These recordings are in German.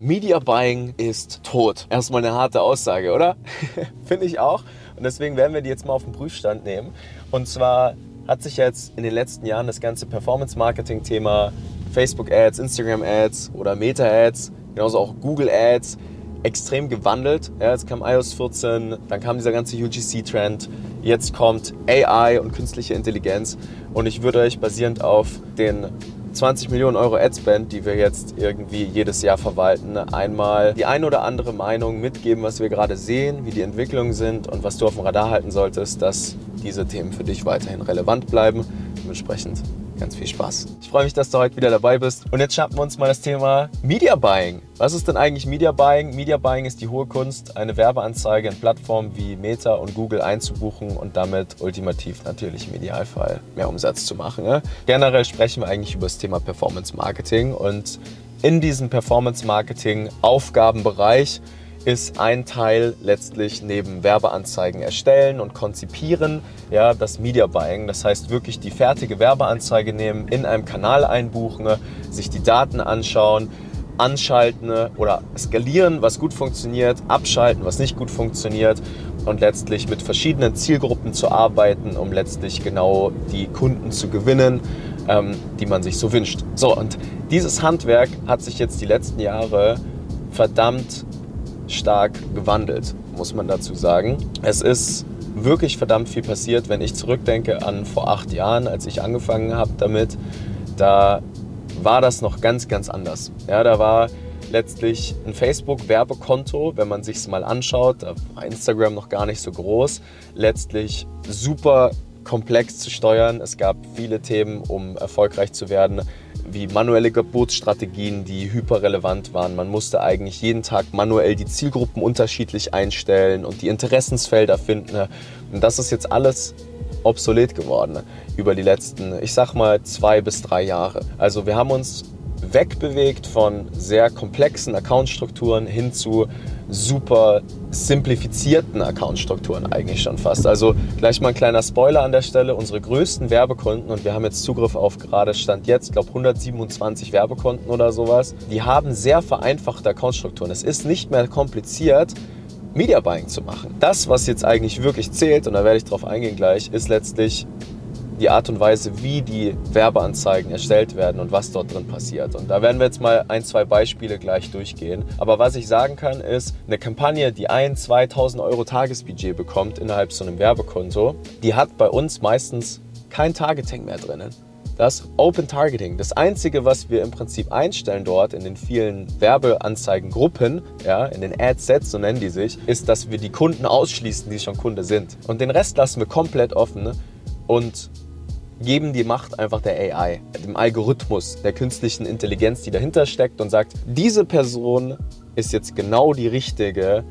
Media Buying ist tot. Erstmal eine harte Aussage, oder? Finde ich auch. Und deswegen werden wir die jetzt mal auf den Prüfstand nehmen. Und zwar hat sich jetzt in den letzten Jahren das ganze Performance-Marketing-Thema Facebook-Ads, Instagram-Ads oder Meta-Ads, genauso auch Google-Ads, extrem gewandelt. Ja, jetzt kam iOS 14, dann kam dieser ganze UGC-Trend, jetzt kommt AI und künstliche Intelligenz. Und ich würde euch basierend auf den 20 Millionen Euro Adspend, die wir jetzt irgendwie jedes Jahr verwalten, einmal die ein oder andere Meinung mitgeben, was wir gerade sehen, wie die Entwicklungen sind und was du auf dem Radar halten solltest, dass diese Themen für dich weiterhin relevant bleiben. Dementsprechend ganz viel Spaß. Ich freue mich, dass du heute wieder dabei bist. Und jetzt schnappen wir uns mal das Thema Media Buying. Was ist denn eigentlich Media Buying? Media Buying ist die hohe Kunst, eine Werbeanzeige in Plattformen wie Meta und Google einzubuchen und damit ultimativ natürlich im Idealfall mehr Umsatz zu machen. Ne? Generell sprechen wir eigentlich über das Thema Performance Marketing und in diesem Performance Marketing Aufgabenbereich ist ein Teil letztlich neben Werbeanzeigen erstellen und konzipieren, ja, das Media Buying. Das heißt wirklich die fertige Werbeanzeige nehmen, in einem Kanal einbuchen, sich die Daten anschauen, anschalten oder skalieren, was gut funktioniert, abschalten, was nicht gut funktioniert und letztlich mit verschiedenen Zielgruppen zu arbeiten, um letztlich genau die Kunden zu gewinnen, ähm, die man sich so wünscht. So, und dieses Handwerk hat sich jetzt die letzten Jahre verdammt stark gewandelt, muss man dazu sagen. Es ist wirklich verdammt viel passiert, wenn ich zurückdenke an vor acht Jahren, als ich angefangen habe damit. Da war das noch ganz, ganz anders. Ja, da war letztlich ein Facebook-Werbekonto, wenn man sich es mal anschaut, da war Instagram noch gar nicht so groß, letztlich super komplex zu steuern. Es gab viele Themen, um erfolgreich zu werden wie manuelle Geburtsstrategien, die hyperrelevant waren. Man musste eigentlich jeden Tag manuell die Zielgruppen unterschiedlich einstellen und die Interessensfelder finden. Und das ist jetzt alles obsolet geworden über die letzten, ich sag mal, zwei bis drei Jahre. Also wir haben uns wegbewegt von sehr komplexen Accountstrukturen hin zu super simplifizierten Accountstrukturen eigentlich schon fast. Also gleich mal ein kleiner Spoiler an der Stelle. Unsere größten Werbekunden, und wir haben jetzt Zugriff auf gerade Stand jetzt, glaube 127 Werbekunden oder sowas, die haben sehr vereinfachte Accountstrukturen. Es ist nicht mehr kompliziert, Media Buying zu machen. Das, was jetzt eigentlich wirklich zählt, und da werde ich drauf eingehen gleich, ist letztlich die Art und Weise, wie die Werbeanzeigen erstellt werden und was dort drin passiert. Und da werden wir jetzt mal ein, zwei Beispiele gleich durchgehen. Aber was ich sagen kann, ist, eine Kampagne, die ein, 2000 Euro Tagesbudget bekommt innerhalb so einem Werbekonto, die hat bei uns meistens kein Targeting mehr drinnen. Das Open Targeting. Das Einzige, was wir im Prinzip einstellen dort in den vielen Werbeanzeigengruppen, ja, in den Ad-Sets, so nennen die sich, ist, dass wir die Kunden ausschließen, die schon Kunde sind. Und den Rest lassen wir komplett offen und geben die Macht einfach der AI, dem Algorithmus, der künstlichen Intelligenz, die dahinter steckt und sagt, diese Person ist jetzt genau die richtige,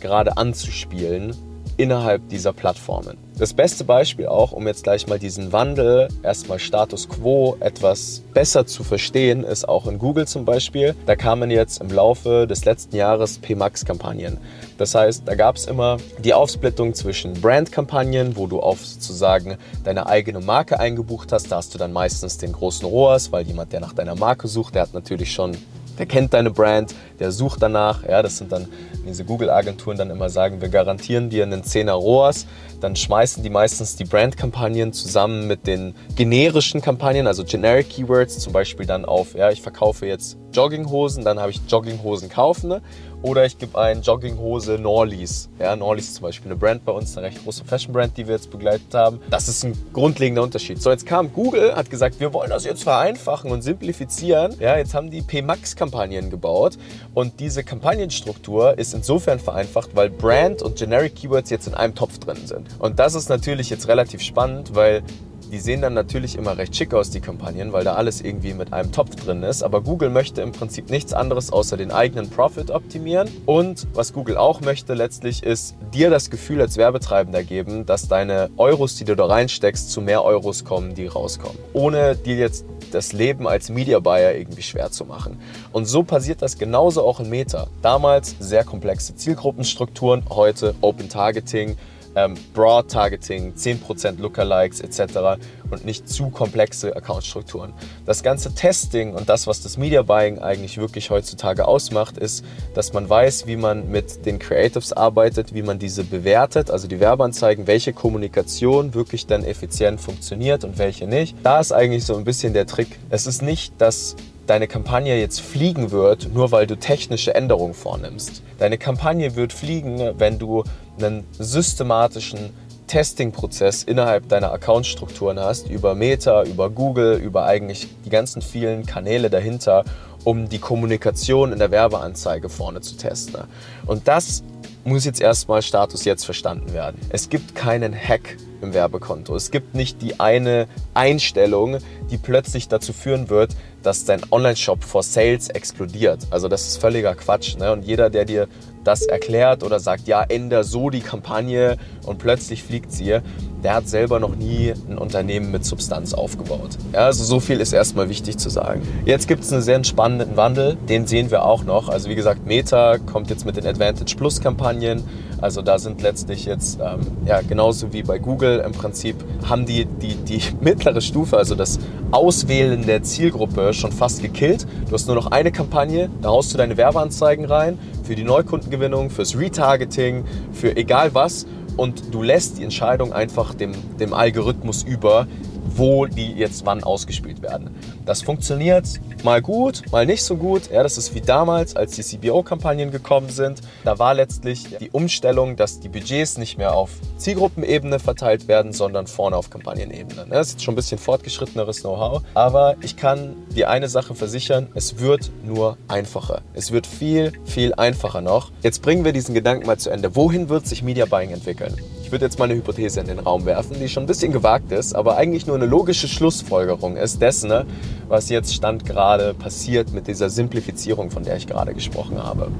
gerade anzuspielen innerhalb dieser Plattformen. Das beste Beispiel auch, um jetzt gleich mal diesen Wandel, erstmal Status Quo etwas besser zu verstehen, ist auch in Google zum Beispiel. Da kamen jetzt im Laufe des letzten Jahres PMAX-Kampagnen. Das heißt, da gab es immer die Aufsplittung zwischen Brand-Kampagnen, wo du auf sozusagen deine eigene Marke eingebucht hast. Da hast du dann meistens den großen ROAS, weil jemand, der nach deiner Marke sucht, der hat natürlich schon der kennt deine Brand, der sucht danach. Ja, das sind dann diese Google-Agenturen dann immer sagen, wir garantieren dir einen 10er ROAS dann schmeißen die meistens die Brand-Kampagnen zusammen mit den generischen Kampagnen, also Generic Keywords, zum Beispiel dann auf, ja, ich verkaufe jetzt Jogginghosen, dann habe ich Jogginghosen kaufen ne? Oder ich gebe ein Jogginghose Norleys. Ja, Norleys ist zum Beispiel eine Brand bei uns, eine recht große Fashion-Brand, die wir jetzt begleitet haben. Das ist ein grundlegender Unterschied. So, jetzt kam Google, hat gesagt, wir wollen das jetzt vereinfachen und simplifizieren. Ja, jetzt haben die PMAX-Kampagnen gebaut und diese Kampagnenstruktur ist insofern vereinfacht, weil Brand und Generic Keywords jetzt in einem Topf drin sind. Und das ist natürlich jetzt relativ spannend, weil die sehen dann natürlich immer recht schick aus, die Kampagnen, weil da alles irgendwie mit einem Topf drin ist. Aber Google möchte im Prinzip nichts anderes außer den eigenen Profit optimieren. Und was Google auch möchte letztlich ist dir das Gefühl als Werbetreibender geben, dass deine Euros, die du da reinsteckst, zu mehr Euros kommen, die rauskommen. Ohne dir jetzt das Leben als Media Buyer irgendwie schwer zu machen. Und so passiert das genauso auch in Meta. Damals sehr komplexe Zielgruppenstrukturen, heute Open Targeting, ähm, Broad Targeting, 10% Lookalikes etc. und nicht zu komplexe Accountstrukturen. Das ganze Testing und das, was das Media Buying eigentlich wirklich heutzutage ausmacht, ist, dass man weiß, wie man mit den Creatives arbeitet, wie man diese bewertet, also die Werbeanzeigen, welche Kommunikation wirklich dann effizient funktioniert und welche nicht. Da ist eigentlich so ein bisschen der Trick. Es ist nicht, dass deine Kampagne jetzt fliegen wird, nur weil du technische Änderungen vornimmst. Deine Kampagne wird fliegen, wenn du einen systematischen Testing-Prozess innerhalb deiner Account-Strukturen hast, über Meta, über Google, über eigentlich die ganzen vielen Kanäle dahinter, um die Kommunikation in der Werbeanzeige vorne zu testen. Und das muss jetzt erstmal Status jetzt verstanden werden. Es gibt keinen Hack im Werbekonto. Es gibt nicht die eine Einstellung, die plötzlich dazu führen wird, dass dein Online-Shop for Sales explodiert. Also das ist völliger Quatsch. Ne? Und jeder, der dir das erklärt oder sagt, ja, änder so die Kampagne und plötzlich fliegt sie, der hat selber noch nie ein Unternehmen mit Substanz aufgebaut. Ja, also so viel ist erstmal wichtig zu sagen. Jetzt gibt es einen sehr spannenden Wandel, den sehen wir auch noch. Also wie gesagt, Meta kommt jetzt mit den Advantage Plus Kampagnen. Also da sind letztlich jetzt, ähm, ja, genauso wie bei Google im Prinzip, haben die, die die mittlere Stufe, also das Auswählen der Zielgruppe schon fast gekillt. Du hast nur noch eine Kampagne, da haust du deine Werbeanzeigen rein für die Neukundengewinnung, fürs Retargeting, für egal was und du lässt die Entscheidung einfach dem, dem Algorithmus über, wo die jetzt wann ausgespielt werden. Das funktioniert mal gut, mal nicht so gut. Ja, das ist wie damals, als die CBO-Kampagnen gekommen sind. Da war letztlich die Umstellung, dass die Budgets nicht mehr auf Zielgruppenebene verteilt werden, sondern vorne auf Kampagnenebene. Das ist schon ein bisschen fortgeschritteneres Know-how. Aber ich kann dir eine Sache versichern, es wird nur einfacher. Es wird viel, viel einfacher noch. Jetzt bringen wir diesen Gedanken mal zu Ende. Wohin wird sich Media Buying entwickeln? Würde jetzt mal eine Hypothese in den Raum werfen, die schon ein bisschen gewagt ist, aber eigentlich nur eine logische Schlussfolgerung ist dessen, ne, was jetzt Stand gerade passiert mit dieser Simplifizierung, von der ich gerade gesprochen habe.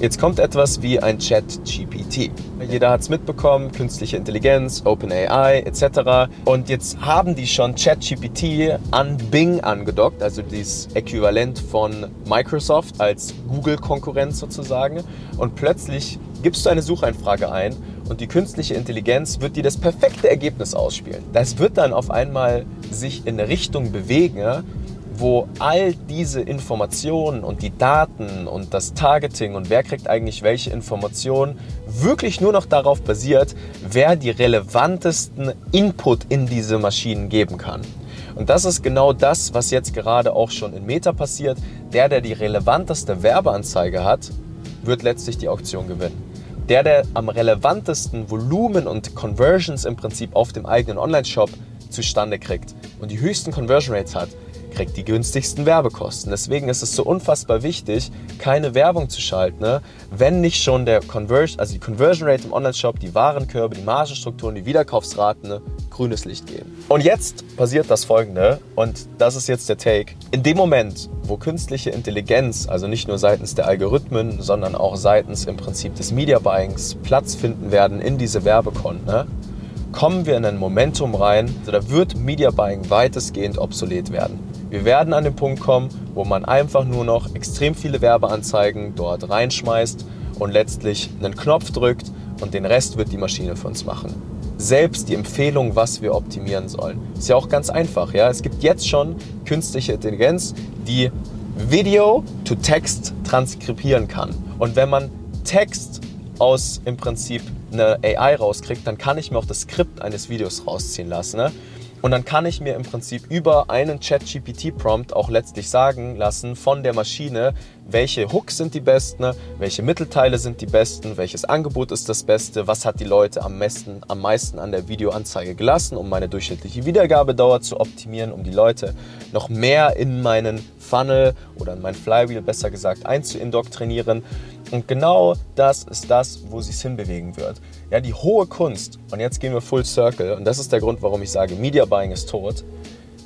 Jetzt kommt etwas wie ein Chat-GPT. Jeder hat es mitbekommen, künstliche Intelligenz, OpenAI etc. Und jetzt haben die schon Chat-GPT an Bing angedockt, also das Äquivalent von Microsoft als Google-Konkurrenz sozusagen. Und plötzlich gibst du eine Sucheinfrage ein und die künstliche Intelligenz wird dir das perfekte Ergebnis ausspielen. Das wird dann auf einmal sich in eine Richtung bewegen, wo all diese Informationen und die Daten und das Targeting und wer kriegt eigentlich welche Informationen wirklich nur noch darauf basiert, wer die relevantesten Input in diese Maschinen geben kann. Und das ist genau das, was jetzt gerade auch schon in Meta passiert. Der, der die relevanteste Werbeanzeige hat, wird letztlich die Auktion gewinnen. Der, der am relevantesten Volumen und Conversions im Prinzip auf dem eigenen Online-Shop zustande kriegt und die höchsten Conversion Rates hat, kriegt die günstigsten Werbekosten. Deswegen ist es so unfassbar wichtig, keine Werbung zu schalten, ne? wenn nicht schon der Conversion, also die Conversion Rate im Online-Shop, die Warenkörbe, die Margenstrukturen, die Wiederkaufsraten ne? Grünes Licht geben. Und jetzt passiert das folgende, und das ist jetzt der Take. In dem Moment, wo künstliche Intelligenz, also nicht nur seitens der Algorithmen, sondern auch seitens im Prinzip des Media Buyings Platz finden werden in diese Werbekonten, ne? kommen wir in ein Momentum rein, also da wird Media Buying weitestgehend obsolet werden. Wir werden an den Punkt kommen, wo man einfach nur noch extrem viele Werbeanzeigen dort reinschmeißt und letztlich einen Knopf drückt und den Rest wird die Maschine für uns machen. Selbst die Empfehlung, was wir optimieren sollen, ist ja auch ganz einfach. Ja? Es gibt jetzt schon künstliche Intelligenz, die Video to Text transkribieren kann. Und wenn man Text aus im Prinzip eine AI rauskriegt, dann kann ich mir auch das Skript eines Videos rausziehen lassen. Ne? Und dann kann ich mir im Prinzip über einen Chat-GPT-Prompt auch letztlich sagen lassen von der Maschine, welche Hooks sind die besten, welche Mittelteile sind die besten, welches Angebot ist das Beste, was hat die Leute am meisten, am meisten an der Videoanzeige gelassen, um meine durchschnittliche Wiedergabedauer zu optimieren, um die Leute noch mehr in meinen Funnel oder in mein Flywheel besser gesagt einzuindoktrinieren. Und genau das ist das, wo sich hinbewegen wird. Ja, die hohe Kunst, und jetzt gehen wir full circle, und das ist der Grund, warum ich sage, Media Buying ist tot,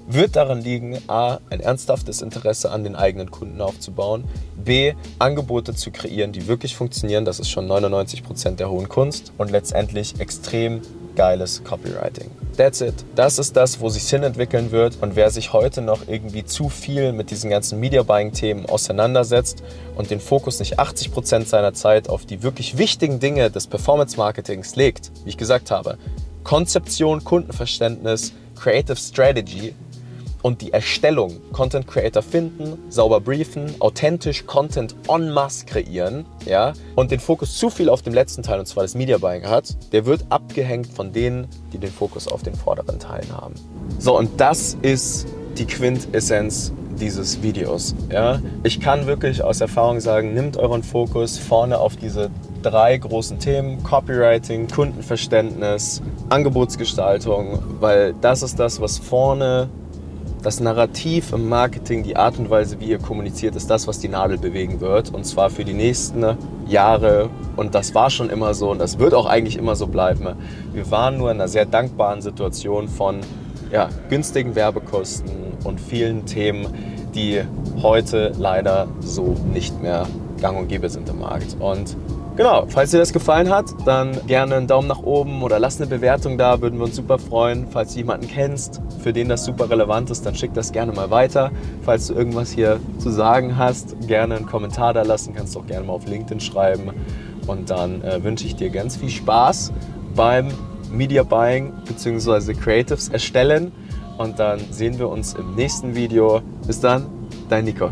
wird darin liegen, a, ein ernsthaftes Interesse an den eigenen Kunden aufzubauen, b, Angebote zu kreieren, die wirklich funktionieren, das ist schon 99% der hohen Kunst, und letztendlich extrem geiles Copywriting. That's it. Das ist das, wo sich Sinn entwickeln wird. Und wer sich heute noch irgendwie zu viel mit diesen ganzen Media Buying Themen auseinandersetzt und den Fokus nicht 80 Prozent seiner Zeit auf die wirklich wichtigen Dinge des Performance Marketings legt, wie ich gesagt habe, Konzeption, Kundenverständnis, Creative Strategy und die Erstellung, Content Creator finden, sauber briefen, authentisch Content en masse kreieren, ja, und den Fokus zu viel auf dem letzten Teil, und zwar das Media Buying hat, der wird abgehängt von denen, die den Fokus auf den vorderen Teilen haben. So, und das ist die Quintessenz dieses Videos. Ja? Ich kann wirklich aus Erfahrung sagen, nimmt euren Fokus vorne auf diese drei großen Themen, Copywriting, Kundenverständnis, Angebotsgestaltung, weil das ist das, was vorne das Narrativ im Marketing, die Art und Weise, wie ihr kommuniziert, ist das, was die Nadel bewegen wird. Und zwar für die nächsten Jahre. Und das war schon immer so und das wird auch eigentlich immer so bleiben. Wir waren nur in einer sehr dankbaren Situation von ja, günstigen Werbekosten und vielen Themen, die heute leider so nicht mehr gang und gäbe sind im Markt. Und Genau, falls dir das gefallen hat, dann gerne einen Daumen nach oben oder lass eine Bewertung da, würden wir uns super freuen. Falls du jemanden kennst, für den das super relevant ist, dann schick das gerne mal weiter. Falls du irgendwas hier zu sagen hast, gerne einen Kommentar da lassen, kannst du auch gerne mal auf LinkedIn schreiben. Und dann äh, wünsche ich dir ganz viel Spaß beim Media Buying bzw. Creatives erstellen. Und dann sehen wir uns im nächsten Video. Bis dann, dein Nico.